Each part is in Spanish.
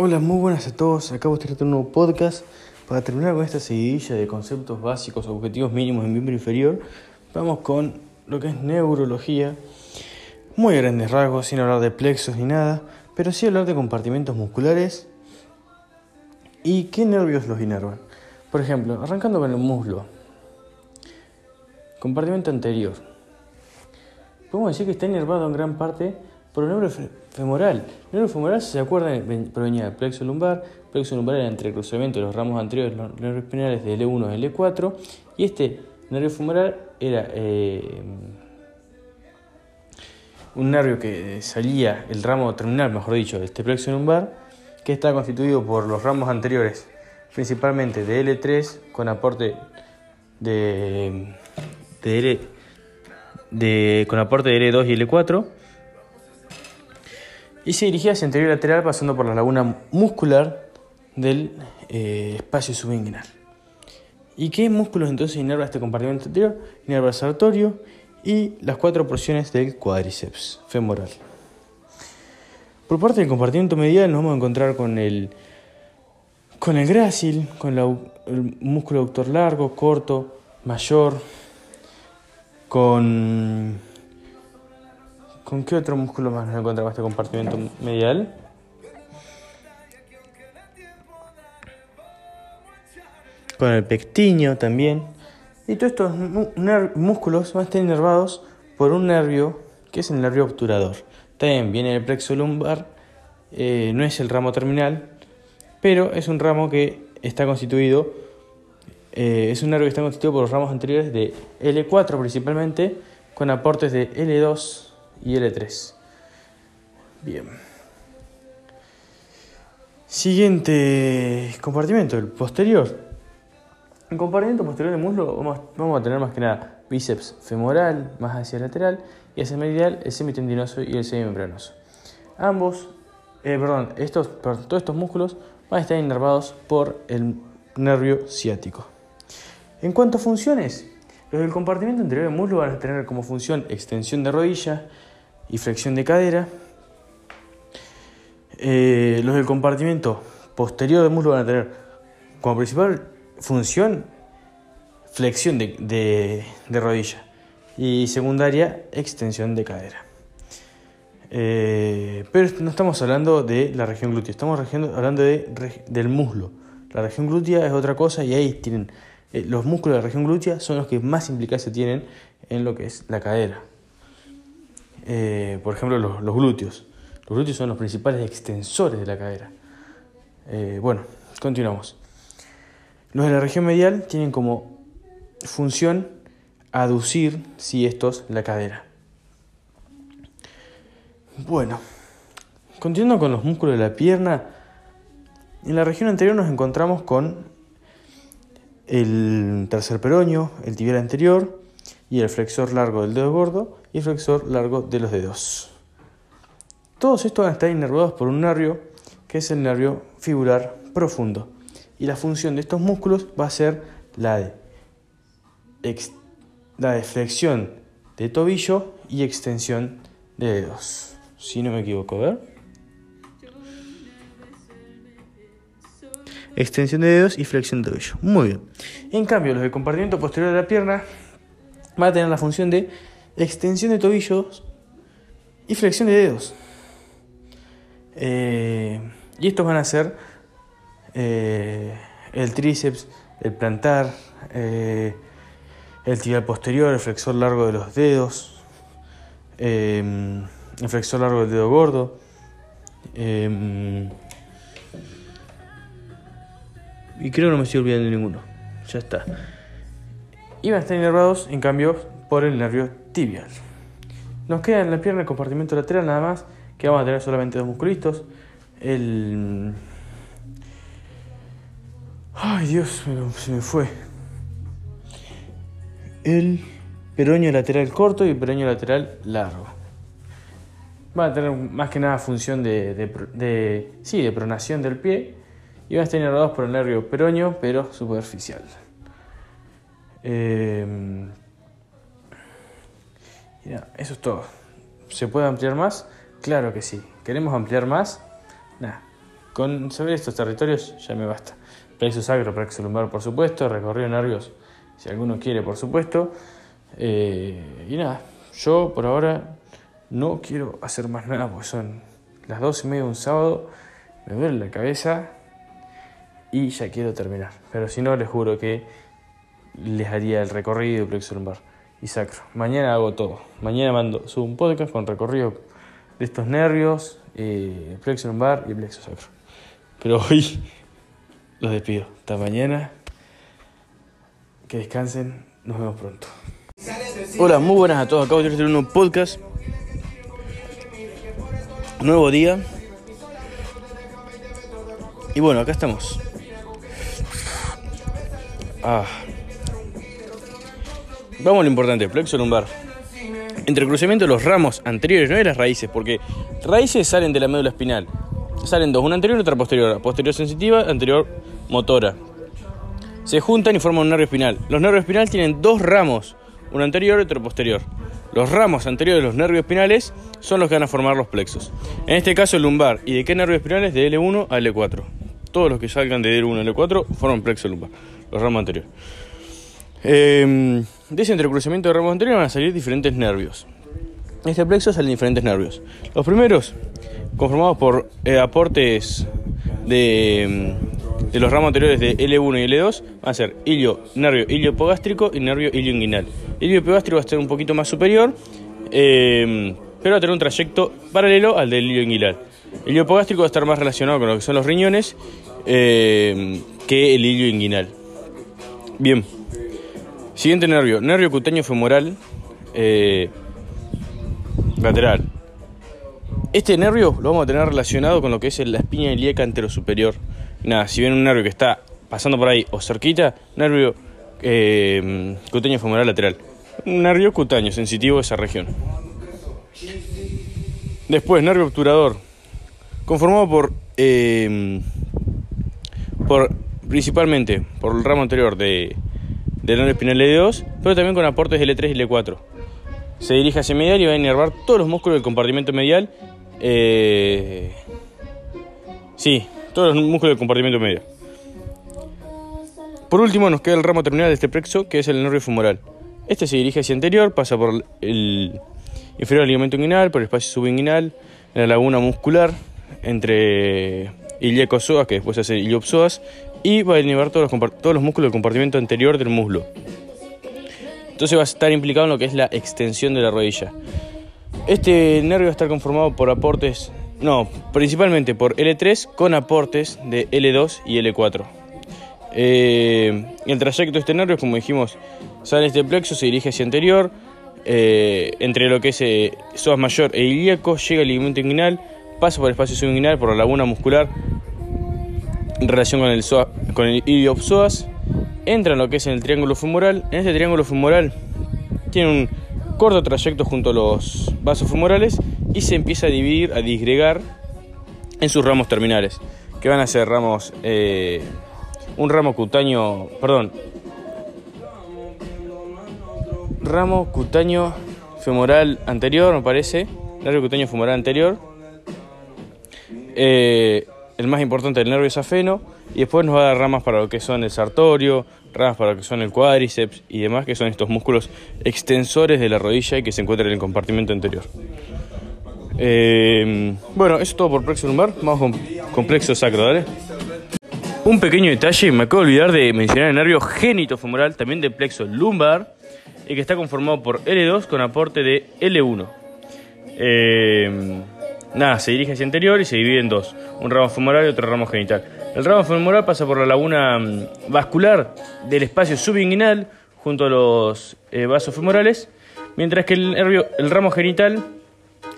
Hola, muy buenas a todos. Acabo de traer un nuevo podcast. Para terminar con esta seguidilla de conceptos básicos, objetivos mínimos en miembro inferior, vamos con lo que es neurología. Muy grandes rasgos, sin hablar de plexos ni nada, pero sí hablar de compartimentos musculares y qué nervios los inervan. Por ejemplo, arrancando con el muslo. Compartimento anterior. Podemos decir que está inervado en gran parte por el nervio femoral. El nervio femoral, si se acuerdan, provenía del plexo lumbar. El plexo lumbar era entre el cruzamiento de los ramos anteriores de los nervios espinales de L1 a L4. Y este nervio femoral era eh, un nervio que salía, el ramo terminal, mejor dicho, de este plexo lumbar, que está constituido por los ramos anteriores, principalmente de L3, con aporte de, de L, de, con aporte de L2 y L4 y se dirigía hacia anterior lateral pasando por la laguna muscular del eh, espacio subinguinal. ¿Y qué músculos entonces inerva este compartimento anterior? Inerva el sartorio y las cuatro porciones del cuádriceps femoral. Por parte del compartimento medial nos vamos a encontrar con el, con el grácil, con el músculo autor largo, corto, mayor, con ¿Con qué otro músculo más nos encontramos este compartimento medial? Con el pectiño también. Y todos estos músculos van a estar inervados por un nervio que es el nervio obturador. También viene el plexo lumbar, eh, no es el ramo terminal, pero es un ramo que está constituido, eh, es un nervio que está constituido por los ramos anteriores de L4 principalmente, con aportes de L2 y L3. Bien. Siguiente compartimento, el posterior. En compartimento posterior del muslo vamos, a tener más que nada bíceps femoral, más hacia el lateral, y hacia el medial el semitendinoso y el semimembranoso. Ambos, eh, perdón, estos, todos estos músculos van a estar inervados por el nervio ciático. En cuanto a funciones, los del compartimento anterior del muslo van a tener como función extensión de rodilla, y flexión de cadera. Eh, los del compartimento posterior del muslo van a tener como principal función flexión de, rodilla y secundaria extensión de cadera. Eh, pero no estamos hablando de la región glútea, estamos hablando de, del muslo. La región glútea es otra cosa y ahí tienen eh, los músculos de la región glútea son los que más implicación tienen en lo que es la cadera. Eh, por ejemplo, los, glúteos. Los glúteos son los principales extensores de la cadera. Eh, bueno, continuamos. Los de la región medial tienen como función aducir, si estos, la cadera. Bueno, continuando con los músculos de la pierna, en la región anterior nos encontramos con el tercer peroño, el tibial anterior y el flexor largo del dedo gordo y flexor largo de los dedos. Todos estos van a estar inervados por un nervio que es el nervio fibular profundo. Y la función de estos músculos va a ser la de, la de flexión de tobillo y extensión de dedos. Si no me equivoco, ver. Extensión de dedos y flexión de tobillo. Muy bien. En cambio, los de compartimiento posterior de la pierna van a tener la función de extensión de tobillos y flexión de dedos. Eh, y estos van a ser eh, el tríceps, el plantar, eh, el tibial posterior, el flexor largo de los dedos, el flexor largo del dedo gordo. y creo que no me estoy olvidando de ninguno. Ya está. Y van a estar inervados, en cambio, por el nervio tibial. Nos queda en la pierna el compartimento lateral nada más, que vamos a tener solamente dos musculitos. El... Ay Dios, se me fue. El peroño lateral corto y el peroño lateral largo. Van a tener más que nada función de, de, sí, de pronación del pie y van a estar inervados por el nervio peroño, pero superficial. Eh, eso es todo. ¿Se puede ampliar más? Claro que sí. ¿Queremos ampliar más? Nada. con saber estos territorios ya me basta. Plexo sacro, plexo lumbar, por supuesto, recorrido nervios, si alguno quiere, por supuesto. Eh, y nada, yo por ahora no quiero hacer más nada porque son las dos y media de un sábado, me duele la cabeza y ya quiero terminar. Pero si no, les juro que les haría el recorrido plexo lumbar y sacro. Mañana hago todo. Mañana mando, subo un podcast con recorrido de estos nervios, eh, plexo lumbar y plexo sacro. Pero hoy los despido. Hasta mañana. Que descansen. Nos vemos pronto. Hola, muy buenas a todos. Acabo de tener un nuevo podcast. Nuevo día. Y bueno, acá estamos. Ah. Vamos a lo importante, plexo lumbar. Entre el cruzamiento de los ramos anteriores, no de las raíces, porque raíces salen de la médula espinal. Salen dos, una anterior y otra posterior. Posterior sensitiva, anterior motora. Se juntan y forman un nervio espinal. Los nervios espinales tienen dos ramos, uno anterior y otro posterior. Los ramos anteriores de los nervios espinales son los que van a formar los plexos. En este caso el lumbar. ¿Y de qué nervios espinales? De L1 a L4. Todos los que salgan de L1 a L4 forman plexo lumbar, los ramos anteriores. Eh, de ese entrecruzamiento de ramos anteriores van a salir diferentes nervios. En este plexo salen diferentes nervios. Los primeros, conformados por eh, aportes de, mm, de, los ramos anteriores de L1 y L2, van a ser ilio, nervio iliopogástrico y nervio ilioinguinal. El ilio pogástrico va a ser un poquito más superior, eh, pero va a tener un trayecto paralelo al del ilio inguinal. El ilio pogástrico va a estar más relacionado con lo que son los riñones eh, que el ilio inguinal. Bien. Siguiente nervio, nervio cutáneo femoral eh, lateral. Este nervio lo vamos a tener relacionado con lo que es la espina ilíaca anterosuperior. Nada, si ven un nervio que está pasando por ahí o cerquita, nervio eh, cutáneo femoral lateral. Un nervio cutáneo, sensitivo de esa región. Después, nervio obturador, conformado por, eh, por principalmente por el ramo anterior de del nervio espinal L2, pero también con aportes de L3 y L4. Se dirige hacia medial y va a inervar todos los músculos del compartimento medial. Eh, sí, todos los músculos del compartimento medial. Por último nos queda el ramo terminal de este plexo, que es el nervio femoral. Este se dirige hacia anterior, pasa por el inferior al ligamento inguinal, por el espacio subinguinal, la laguna muscular entre ilíaco-psoas, que después hace iliopsoas, y va a inhibar todos los, todos los músculos del compartimento anterior del muslo. Entonces va a estar implicado en lo que es la extensión de la rodilla. Este nervio va a estar conformado por aportes, no, principalmente por L3 con aportes de L2 y L4. Eh, el trayecto de este nervio, como dijimos, sale este plexo, se dirige hacia anterior, eh, entre lo que es eh, psoas mayor e ilíaco, llega al ligamento inguinal, pasa por el espacio subinguinal, por la laguna muscular, relación con el, con el iliopsoas, entra en lo que es el triángulo femoral. En este triángulo femoral tiene un corto trayecto junto a los vasos femorales y se empieza a dividir, a disgregar en sus ramos terminales, que van a ser ramos, eh, un ramo cutáneo, perdón, ramo cutáneo femoral anterior, me parece, nervio cutáneo femoral anterior. Eh, el más importante el nervio safeno, y después nos va a dar ramas para lo que son el sartorio, ramas para lo que son el cuádriceps y demás, que son estos músculos extensores de la rodilla y que se encuentran en el compartimento anterior. Eh, bueno, eso es todo por plexo lumbar, vamos con, plexo sacro, ¿vale? Un pequeño detalle, me acabo de olvidar de mencionar el nervio genitofemoral, también de plexo lumbar, y que está conformado por L2 con aporte de L1. Eh, Nada, se dirige hacia anterior y se divide en dos, un ramo femoral y otro ramo genital. El ramo femoral pasa por la laguna mm, vascular del espacio subinguinal junto a los eh, vasos femorales, mientras que el, nervio, el ramo genital,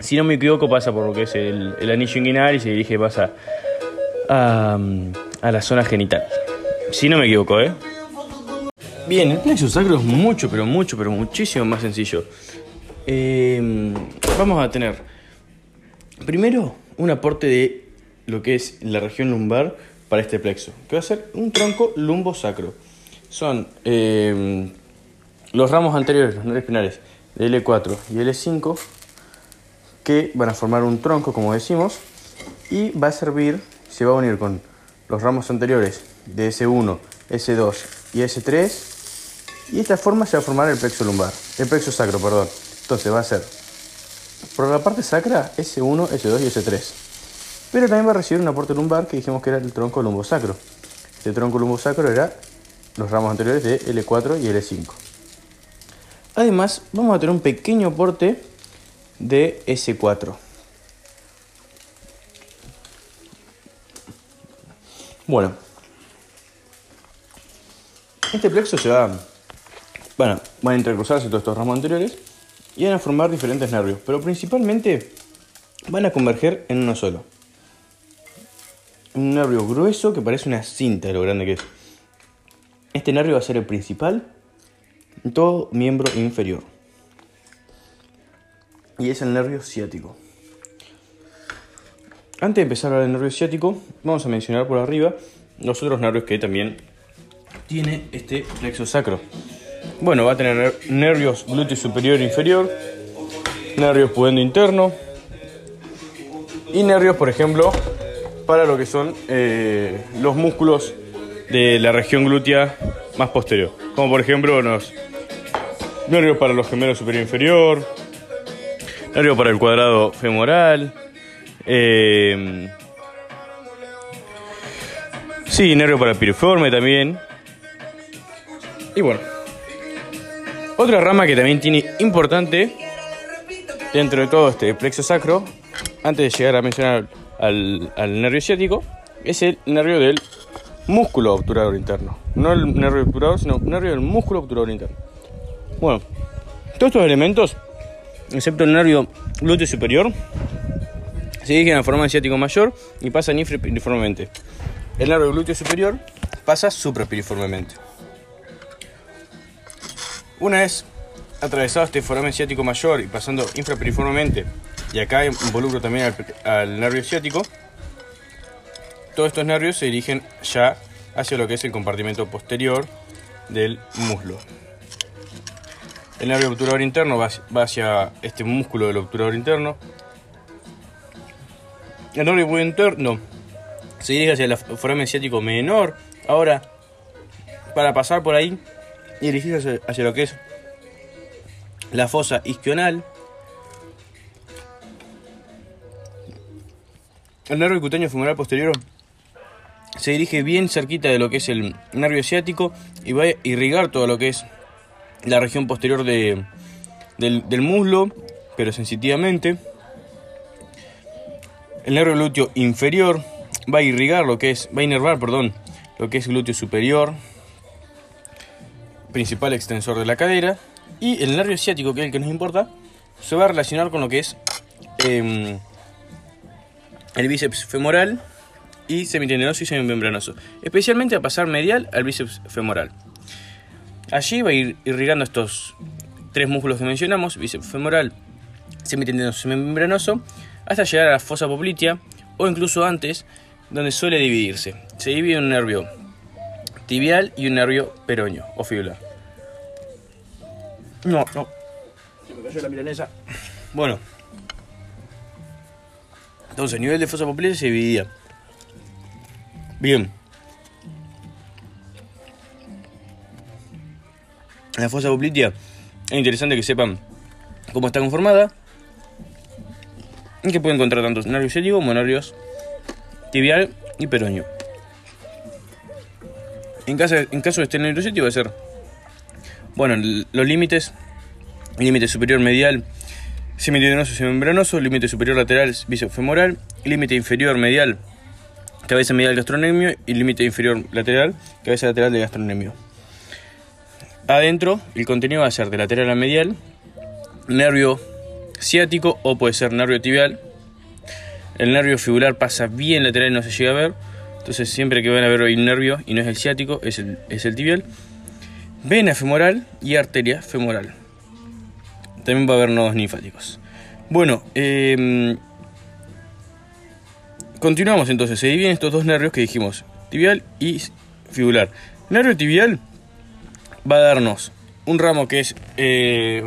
si no me equivoco, pasa por lo que es el, anillo inguinal y se dirige pasa a, mm, a la zona genital. Si no me equivoco, ¿eh? Bien, el plexo sacro es mucho, pero mucho, pero muchísimo más sencillo. Eh, vamos a tener Primero, un aporte de lo que es la región lumbar para este plexo, que va a ser un tronco lumbosacro. Son eh, los ramos anteriores, los nervios espinales, de L4 y L5, que van a formar un tronco, como decimos, y va a servir, se va a unir con los ramos anteriores de S1, S2 y S3 y de esta forma se va a formar el plexo lumbar, el plexo sacro, perdón. Entonces va a ser por la parte sacra S1, S2 y S3. Pero también va a recibir un aporte lumbar que dijimos que era el tronco lumbosacro. El tronco lumbosacro era los ramos anteriores de L4 y L5. Además, vamos a tener un pequeño aporte de S4. Bueno, este plexo se va, bueno, van a intercruzarse todos estos ramos anteriores y van a formar diferentes nervios, pero principalmente van a converger en uno solo. Un nervio grueso que parece una cinta de lo grande que es. Este nervio va a ser el principal en todo miembro inferior. Y es el nervio ciático. Antes de empezar a hablar del nervio ciático, vamos a mencionar por arriba los otros nervios que también tiene este plexo sacro. Bueno, va a tener nervios glúteo superior e inferior, nervios pudendo interno y nervios, por ejemplo, para lo que son eh, los músculos de la región glútea más posterior. Como por ejemplo los nervios para los gemelos superior e inferior, nervios para el cuadrado femoral, eh, sí, nervio para el piriforme también. Y bueno, otra rama que también tiene importante dentro de todo este plexo sacro, antes de llegar a mencionar al, nervio ciático, es el nervio del músculo obturador interno. No el nervio obturador, sino el nervio del músculo obturador interno. Bueno, todos estos elementos, excepto el nervio glúteo superior, se dirigen a forma ciático mayor y pasan infrapiriformemente. El nervio glúteo superior pasa suprapiriformemente. Una vez atravesado este foramen ciático mayor y pasando infrapiriformemente, y acá involucro también al, al, nervio ciático, todos estos nervios se dirigen ya hacia lo que es el compartimento posterior del muslo. El nervio obturador interno va hacia este músculo del obturador interno, el nervio interno se dirige hacia el foramen ciático menor. Ahora, para pasar por ahí y dirigirse hacia, lo que es la fosa isquional, el nervio cutáneo femoral posterior se dirige bien cerquita de lo que es el nervio ciático y va a irrigar todo lo que es la región posterior de, del, del muslo, pero sensitivamente. El nervio glúteo inferior va a irrigar lo que es, va a inervar, perdón, lo que es glúteo superior, principal extensor de la cadera, y el nervio ciático, que es el que nos importa, se va a relacionar con lo que es eh, el bíceps femoral y semitendinoso y semimembranoso, especialmente a pasar medial al bíceps femoral. Allí va a ir irrigando estos tres músculos que mencionamos, bíceps femoral, semitendinoso y semimembranoso, hasta llegar a la fosa poplitea o incluso antes, donde suele dividirse. Se divide un nervio tibial y un nervio peroño o fibular. No, no. Se me cayó la milanesa. Bueno. Entonces, nivel de fosa poplitea se dividía. Bien. La fosa poplitea es interesante que sepan cómo está conformada que puede encontrar tanto nervios ciático como nervios tibial y peroño. En caso, en caso de este nervio ciático va a ser, bueno, los límites, límite superior medial, semitendinoso y semembranoso, límite superior lateral bíceps femoral, límite inferior medial, cabeza medial gastronemio y límite inferior lateral, cabeza lateral de gastronemio. Adentro, el contenido va a ser de lateral a medial, nervio ciático o puede ser nervio tibial. El nervio fibular pasa bien lateral y no se llega a ver. Entonces siempre que van a ver hoy nervio y no es el ciático, es el, es el tibial. Vena femoral y arteria femoral. También va a haber nodos linfáticos. Bueno, eh, continuamos entonces. Se dividen estos dos nervios que dijimos, tibial y fibular. nervio tibial va a darnos un ramo que es eh,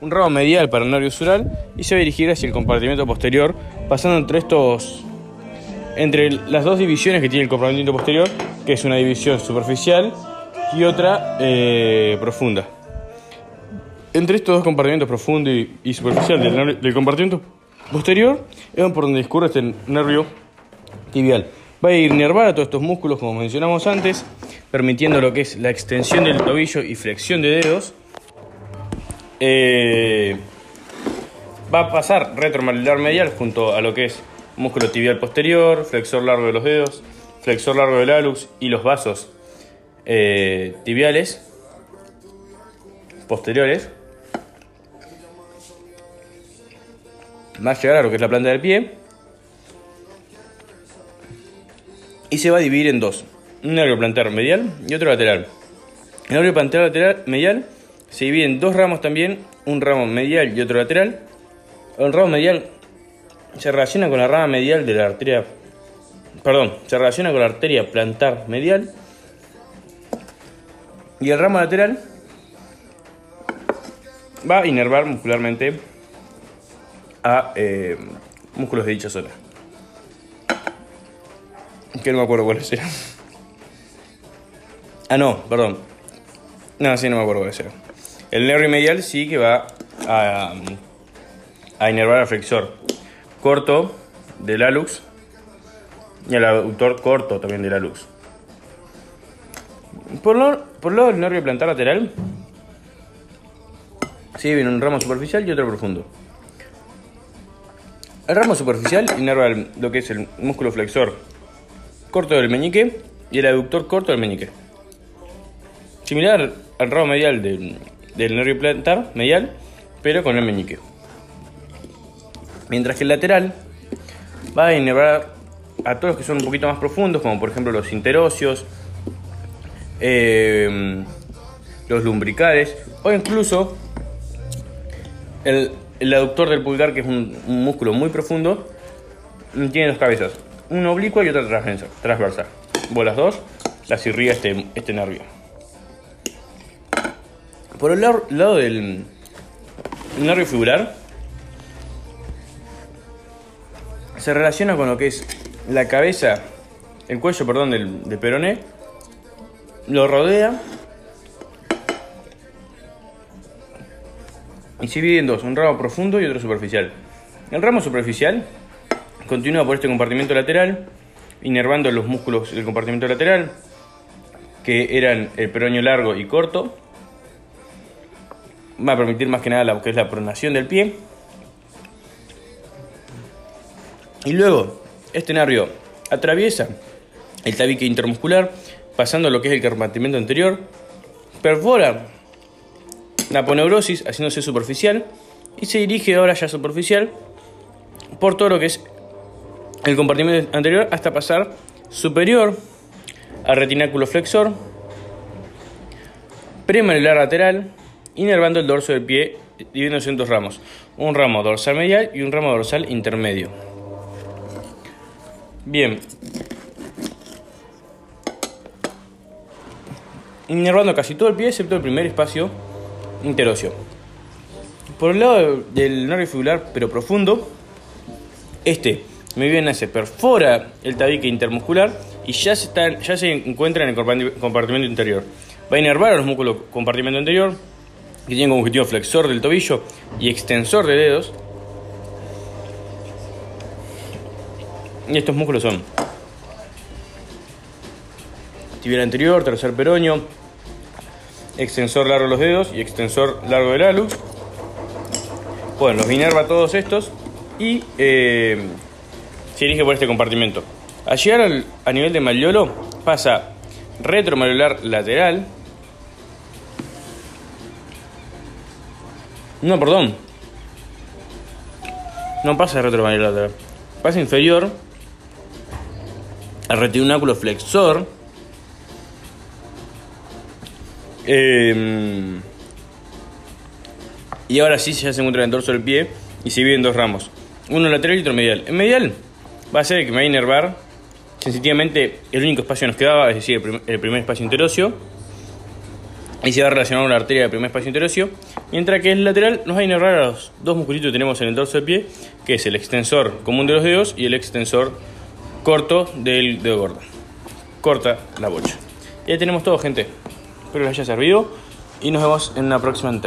un ramo medial para el nervio sural y se va a dirigir hacia el compartimento posterior, pasando entre estos, entre las dos divisiones que tiene el compartimento posterior, que es una división superficial y otra eh, profunda. Entre estos dos compartimentos, profundo y, superficial del, del, posterior, es por donde discurre este nervio tibial. Va a inervar a todos estos músculos, como mencionamos antes, permitiendo lo que es la extensión del tobillo y flexión de dedos. Eh, va a pasar retromalular medial junto a lo que es músculo tibial posterior, flexor largo de los dedos, flexor largo del alux y los vasos eh, tibiales posteriores. A llegar a lo que es la planta del pie. Y se va a dividir en dos. Un nervio plantar medial y otro lateral. El nervio plantar lateral medial se divide en dos ramos también, un ramo medial y otro lateral. El ramo medial se relaciona con la rama medial de la arteria, perdón, se relaciona con la arteria plantar medial. Y el ramo lateral va a inervar muscularmente a eh, músculos de dicha zona. Que no me acuerdo cuáles eran. Ah, no, perdón. No, sí, no me acuerdo cuáles eran. El nervio medial sí que va a, a inervar al flexor corto del alux y el aductor corto también del alux. Por lo, por lo del nervio plantar lateral, sí, viene un ramo superficial y otro profundo. El ramo superficial inerva lo que es el músculo flexor corto del meñique y el aductor corto del meñique. Similar al ramo medial del, del nervio plantar medial, pero con el meñique. Mientras que el lateral va a inervar a todos los que son un poquito más profundos, como por ejemplo los interocios, eh, los lumbricales o incluso el, aductor del pulgar, que es un, músculo muy profundo, tiene dos cabezas, una oblicua y otra transversal. Bolas dos, las irriga este, este nervio. Por el lado, lado del nervio fibular, se relaciona con lo que es la cabeza, el cuello, perdón, del, del peroné, lo rodea y se divide en dos, un ramo profundo y otro superficial. El ramo superficial continúa por este compartimento lateral, inervando los músculos del compartimento lateral, que eran el peroño largo y corto. Va a permitir más que nada lo que es la pronación del pie. Y luego, este nervio atraviesa el tabique intermuscular, pasando lo que es el compartimento anterior, perfora la poneurosis, haciéndose superficial, y se dirige ahora ya superficial por todo lo que es el compartimento anterior hasta pasar superior al retináculo flexor, premalular lateral, inervando el dorso del pie, dividiéndose en dos ramos, un ramo dorsal medial y un ramo dorsal intermedio. Bien. Inervando casi todo el pie, excepto el primer espacio interóseo. Por el lado del nervio fibular, pero profundo, este muy bien se perfora el tabique intermuscular y ya se, está, ya se encuentra en el compartimento interior. Va a inervar a los músculos compartimento anterior, que tienen como objetivo flexor del tobillo y extensor de dedos, Y estos músculos son tibial anterior, tercer peroño, extensor largo de los dedos y extensor largo del alux. Bueno, los inerva todos estos y eh, se dirige por este compartimento. Al llegar a nivel de malleolo pasa retromalleolar lateral. No, perdón. No pasa retromalleolar lateral. Pasa inferior el retináculo flexor. Em, y ahora sí se encuentra en el dorso del pie y se divide en dos ramos. Uno lateral y otro medial. El medial va a ser que me va a inervar sensitivamente el único espacio que nos quedaba, es decir, el primer, espacio interóseo. Y se va a relacionar la arteria del primer espacio interóseo. Mientras que el lateral nos va a inervar a los dos musculitos que tenemos en el dorso del pie, que es el extensor común de los dedos y el extensor corto del dedo gordo. Corta la bocha. Ya tenemos todo, gente. Espero les haya servido y nos vemos en la próxima entrega.